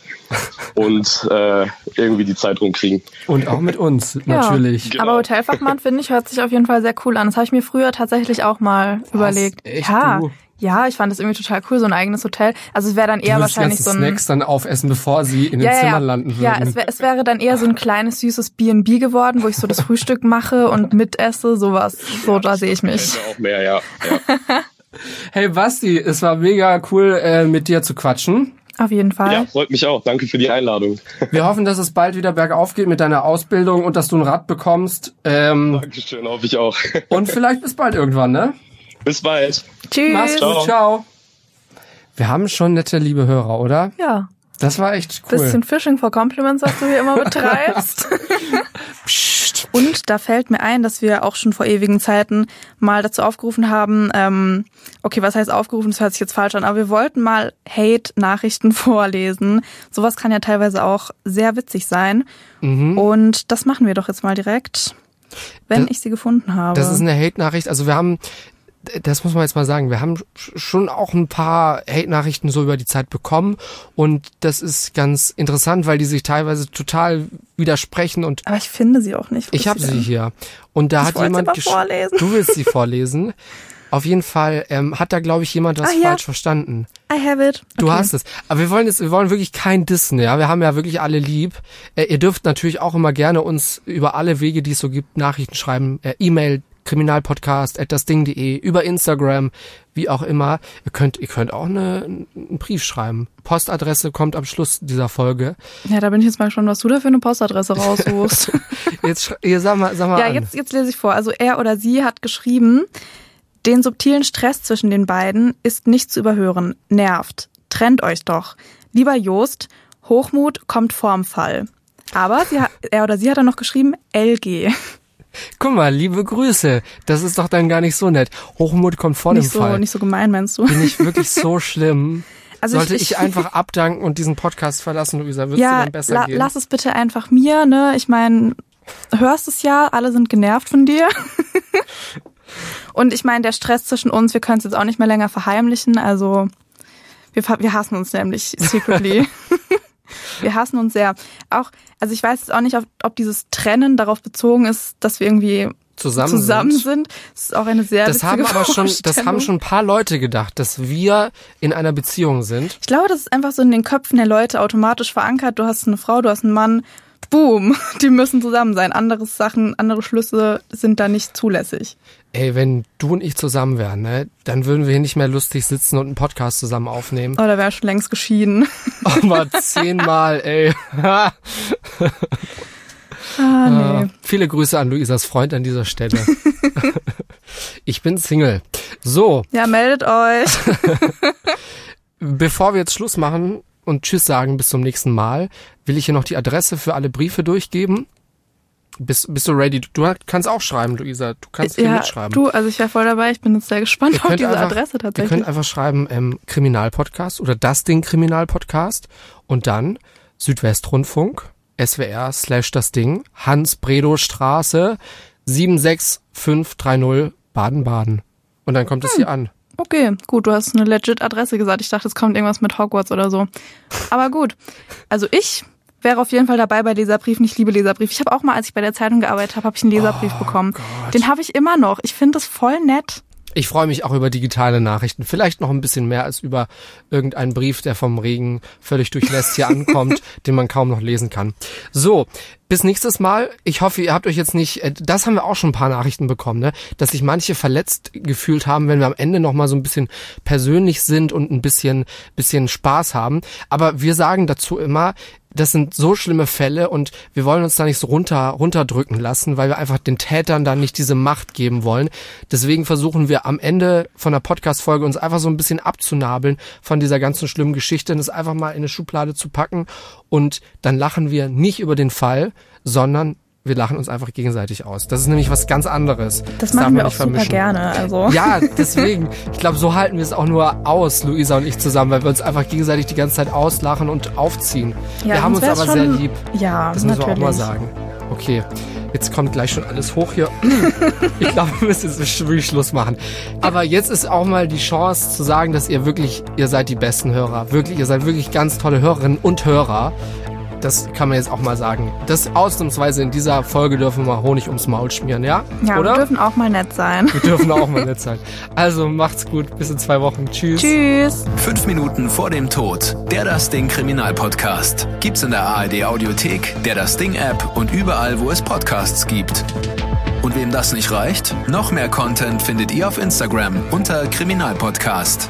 und äh, irgendwie die Zeit rumkriegen. Und auch mit uns, natürlich. Ja, genau. Aber Hotelfachmann, finde ich, hört sich auf jeden Fall sehr cool an. Das habe ich mir früher tatsächlich auch mal Was? überlegt. Echt, ja. Du? Ja, ich fand das irgendwie total cool, so ein eigenes Hotel. Also es wäre dann eher du wahrscheinlich so ein Snacks dann aufessen, bevor sie in den ja, Zimmern ja. landen würden. Ja, es, wär, es wäre dann eher so ein kleines süßes B&B geworden, wo ich so das Frühstück mache und mitesse, sowas. So, da sehe ich mich. Auch mehr, ja. ja. Hey Basti, es war mega cool, äh, mit dir zu quatschen. Auf jeden Fall. Ja, freut mich auch. Danke für die Einladung. Wir hoffen, dass es bald wieder bergauf geht mit deiner Ausbildung und dass du ein Rad bekommst. Ähm, Dankeschön, hoffe ich auch. und vielleicht bis bald irgendwann, ne? Bis bald. Tschüss. Mach's gut, ciao. Wir haben schon nette, liebe Hörer, oder? Ja. Das war echt cool. Bisschen Fishing for Compliments, was du hier immer betreibst. Psst. Und da fällt mir ein, dass wir auch schon vor ewigen Zeiten mal dazu aufgerufen haben, ähm, okay, was heißt aufgerufen, das hört sich jetzt falsch an, aber wir wollten mal Hate-Nachrichten vorlesen. Sowas kann ja teilweise auch sehr witzig sein. Mhm. Und das machen wir doch jetzt mal direkt, wenn Das- ich sie gefunden habe. Das ist eine Hate-Nachricht. Also wir haben, das muss man jetzt mal sagen, wir haben schon auch ein paar Hate-Nachrichten so über die Zeit bekommen und das ist ganz interessant, weil die sich teilweise total widersprechen und aber ich finde sie auch nicht. Ich habe sie hier und da Ich hat jemand vorlesen. Du willst sie vorlesen? Auf jeden Fall ähm, hat da glaube ich jemand was Ah, ja. falsch verstanden. I have it. Du Okay. hast es. Aber wir wollen jetzt, wir wollen wirklich kein Dissen, ja. Wir haben ja wirklich alle lieb. Äh, ihr dürft natürlich auch immer gerne uns über alle Wege, die es so gibt, Nachrichten schreiben. Äh, E-Mail, kriminalpodcast, at dasding.de, über Instagram, wie auch immer. Ihr könnt, ihr könnt auch eine, einen Brief schreiben. Postadresse kommt am Schluss dieser Folge. Ja, da bin ich jetzt mal gespannt, was du da für eine Postadresse raussuchst. Jetzt, ihr sag mal, sag mal ja, an. jetzt, jetzt lese ich vor. Also er oder sie hat geschrieben, den subtilen Stress zwischen den beiden ist nicht zu überhören. Nervt. Trennt euch doch. Lieber Jost, Hochmut kommt vorm Fall. Aber sie hat, er oder sie hat dann noch geschrieben, LG. Guck mal, liebe Grüße. Das ist doch dann gar nicht so nett. Hochmut kommt vor Nicht dem so, Fall. nicht so gemein, meinst du? Bin ich wirklich so schlimm? Also Sollte ich- ich, ich- einfach abdanken und diesen Podcast verlassen, Luisa? Würdest du ja, dann besser la, gehen? lass es bitte einfach mir, ne? Ich meine, hörst es ja, alle sind genervt von dir. Und ich meine, der Stress zwischen uns, wir können es jetzt auch nicht mehr länger verheimlichen. Also wir, wir hassen uns nämlich secretly. wir hassen uns sehr. Auch, also ich weiß jetzt auch nicht, ob, ob dieses Trennen darauf bezogen ist, dass wir irgendwie Zusammen zusammen sind. sind. Das ist auch eine sehr das haben aber schon, das haben schon ein paar Leute gedacht, dass wir in einer Beziehung sind. Ich glaube, das ist einfach so in den Köpfen der Leute automatisch verankert. Du hast eine Frau, du hast einen Mann, Boom, die müssen zusammen sein. Andere Sachen, andere Schlüsse sind da nicht zulässig. Ey, wenn du und ich zusammen wären, ne, dann würden wir hier nicht mehr lustig sitzen und einen Podcast zusammen aufnehmen. Oder wäre schon längst geschieden. Aber zehnmal, ey. ah, nee. Äh, viele Grüße an Luisas Freund an dieser Stelle. ich bin Single. So. Ja, meldet euch. Bevor wir jetzt Schluss machen und Tschüss sagen bis zum nächsten Mal, will ich hier noch die Adresse für alle Briefe durchgeben. Bist, bist du ready? Du kannst auch schreiben, Luisa. Du kannst hier ja, mitschreiben. du, also ich wäre voll dabei. Ich bin jetzt sehr gespannt Ihr auf diese einfach- Adresse Ihr tatsächlich. könnt einfach schreiben ähm, Kriminalpodcast oder das Ding Kriminalpodcast und dann Südwestrundfunk, SWR slash das Ding, Hans-Bredow-Straße 76530 Baden-Baden. Und dann kommt es hier an. Okay, gut, du hast eine legit Adresse gesagt. Ich dachte, es kommt irgendwas mit Hogwarts oder so. Aber gut. Also ich wäre auf jeden Fall dabei bei Leserbriefen. Ich liebe Leserbrief. Ich habe auch mal, als ich bei der Zeitung gearbeitet habe, habe ich einen Leserbrief bekommen. Den habe ich immer noch. Ich finde das voll nett. Ich freue mich auch über digitale Nachrichten. Vielleicht noch ein bisschen mehr als über irgendeinen Brief, der vom Regen völlig durchnässt hier ankommt, den man kaum noch lesen kann. So, bis nächstes Mal. Ich hoffe, ihr habt euch jetzt nicht, äh, das haben wir auch schon ein paar Nachrichten bekommen, ne? dass sich manche verletzt gefühlt haben, wenn wir am Ende noch mal so ein bisschen persönlich sind und ein bisschen, bisschen Spaß haben. Aber wir sagen dazu immer, das sind so schlimme Fälle und wir wollen uns da nicht so runter, runterdrücken lassen, weil wir einfach den Tätern dann nicht diese Macht geben wollen. Deswegen versuchen wir am Ende von der Podcast-Folge uns einfach so ein bisschen abzunabeln von dieser ganzen schlimmen Geschichte und es einfach mal in eine Schublade zu packen und dann lachen wir nicht über den Fall, sondern wir lachen uns einfach gegenseitig aus. Das ist nämlich was ganz anderes. Das darf machen wir auch nicht super vermischen. gerne. Also. Ja, deswegen. Ich glaube, so halten wir es auch nur aus, Luisa und ich zusammen, weil wir uns einfach gegenseitig die ganze Zeit auslachen und aufziehen. Ja, wir haben uns aber sehr lieb. Ja, Das müssen wir auch natürlich. mal sagen. Okay, jetzt kommt gleich schon alles hoch hier. Ich glaube, wir müssen jetzt wirklich Schluss machen. Aber jetzt ist auch mal die Chance zu sagen, dass ihr wirklich, ihr seid die besten Hörer. Wirklich, ihr seid wirklich ganz tolle Hörerinnen und Hörer. Das kann man jetzt auch mal sagen. Das ausnahmsweise in dieser Folge dürfen wir mal Honig ums Maul schmieren, ja? Ja, Oder? wir dürfen auch mal nett sein. Wir dürfen auch mal nett sein. Also macht's gut, bis in zwei Wochen. Tschüss. Tschüss. Fünf Minuten vor dem Tod. Der Das Ding Kriminalpodcast. Gibt's in der ARD Audiothek, der Das Ding App und überall, wo es Podcasts gibt. Und wem das nicht reicht, noch mehr Content findet ihr auf Instagram unter Kriminalpodcast.